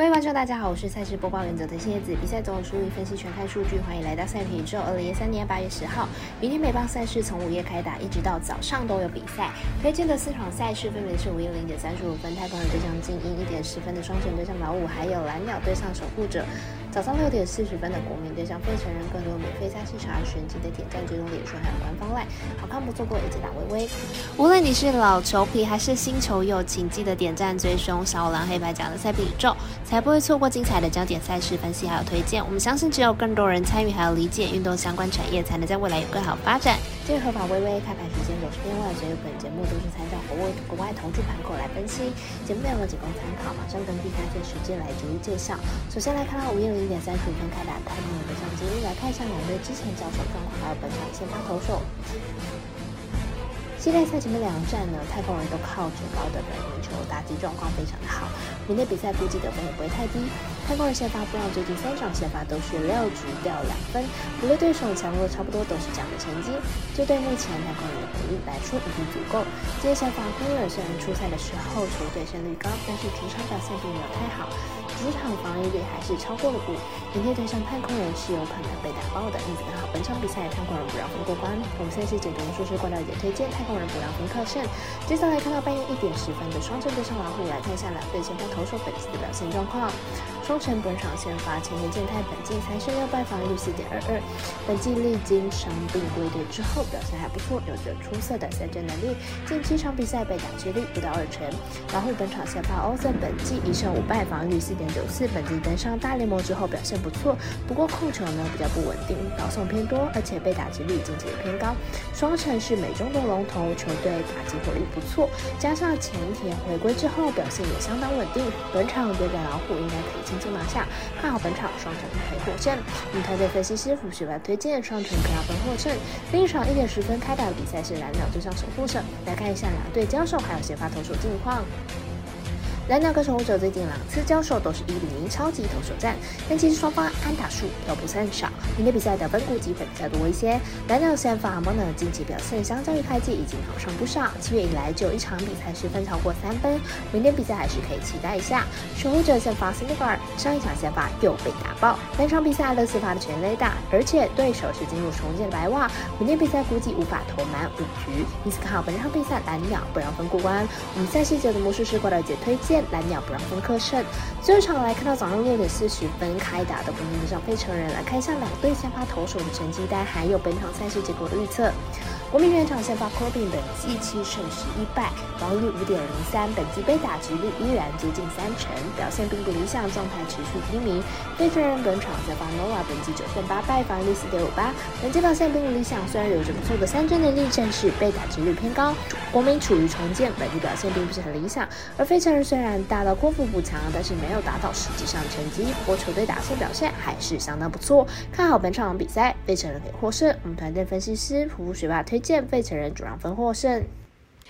各位观众，大家好，我是赛事播报员泽的蝎子。比赛总有输赢分析全看数据，欢迎来到赛品宇宙。二零一三年八月十号，明天美棒赛事从午夜开打，一直到早上都有比赛。推荐的四场赛事分别是午夜零点三十五分，太空人对上精英；一点十分的双城对上老五，还有蓝鸟对上守护者。早上六点四十分的国民对上费城人，更多免费赛事查询及的点赞追踪点数还有官方赖，好看不错过，一起打微微。无论你是老球皮还是新球友，请记得点赞追踪小蓝黑白奖的赛品宇宙。才不会错过精彩的焦点赛事分析还有推荐。我们相信，只有更多人参与还有理解运动相关产业，才能在未来有更好发展。这个合法微微开盘时间都是变外，所以本节目都是参照国外国外投注盘口来分析，节目内容仅供参考。马上根据开赛时间来逐一介绍。首先来看到午夜零点三十五分开打太空人的相机，来看一下两队之前交手状况，还有本场先发投手。系列赛前面两战呢，太空人都靠着高的本垒球，打击状况非常的好。明天比赛估计得分也不会太低。太空人先发布朗最近三场先发都是六局掉两分，五类对手强弱差不多都是这样的成绩。就对目前太空人的火力来说已经足够。今天先发库尔虽然出赛的时候球队胜率高，但是主场表现并没有太好，主场防御率还是超过了五。明天对上太空人是有可能被打爆的，因此刚好本场比赛太空人不让分过关。我们先是解读术士挂掉点推荐太空。人不让分客胜。接下来看到半夜一点十分的双城对上老虎，来看一下两队先发投手本季的表现状况。双城本场先发前田健太，本季三胜六败，防御率四点二二。本季历经伤病归队之后，表现还不错，有着出色的三振能力。近七场比赛被打击率不到二成。老虎本场先发欧森，本季一胜五败，防御率四点九四。本季登上大联盟之后表现不错，不过控球呢比较不稳定，保送偏多，而且被打击率近期也偏高。双城是美中的龙头。球队打击火力不错，加上前田回归之后表现也相当稳定，本场对战老虎应该可以轻松拿下。看好本场双城可以获胜。我们团队分析师傅学白推荐双城可要分获胜。另一场一点十分开打的比赛是蓝鸟对上守护者，来看一下两队交手还有先发投手近况。蓝鸟跟守护者最近两次交手都是一比零超级投手战，但其实双方安打数都不算少。明天比赛得分估计会比较多一些。蓝鸟先发莫呢近期表现相较于开季已经好上不少，七月以来就有一场比赛失分超过三分。明天比赛还是可以期待一下。守护者先发 Cinder 上一场先发又被打爆，本场比赛乐四发的全垒打，而且对手是进入重建白袜。明天比赛估计无法投满五局，因此看好本场比赛蓝鸟不让分过关。我们赛事节的魔术师郭大姐推荐。蓝鸟不让分客胜。最后一场来看到早上六点四十分开打的国民对上费城人，来看一下两队先发投手的成绩单，还有本场赛事结果的预测。国民原场先发 Corbin 本季七胜十一败，防御率五点零三，本季被打击率依然接近三成，表现并不理想，状态持续低迷。费城人本场先发 n o a 本季九胜八败，防御率四点五八，本季表现并不理想，虽然有着不错的三振能力，但是被打击率偏高。国民处于重建，本季表现并不是很理想。而费城人虽然虽然大到功夫补强，但是没有打到实际上成绩，不过球队打线表现还是相当不错。看好本场比赛，费城人可以获胜。我们团队分析师普普学霸推。荐费城人主让分获胜。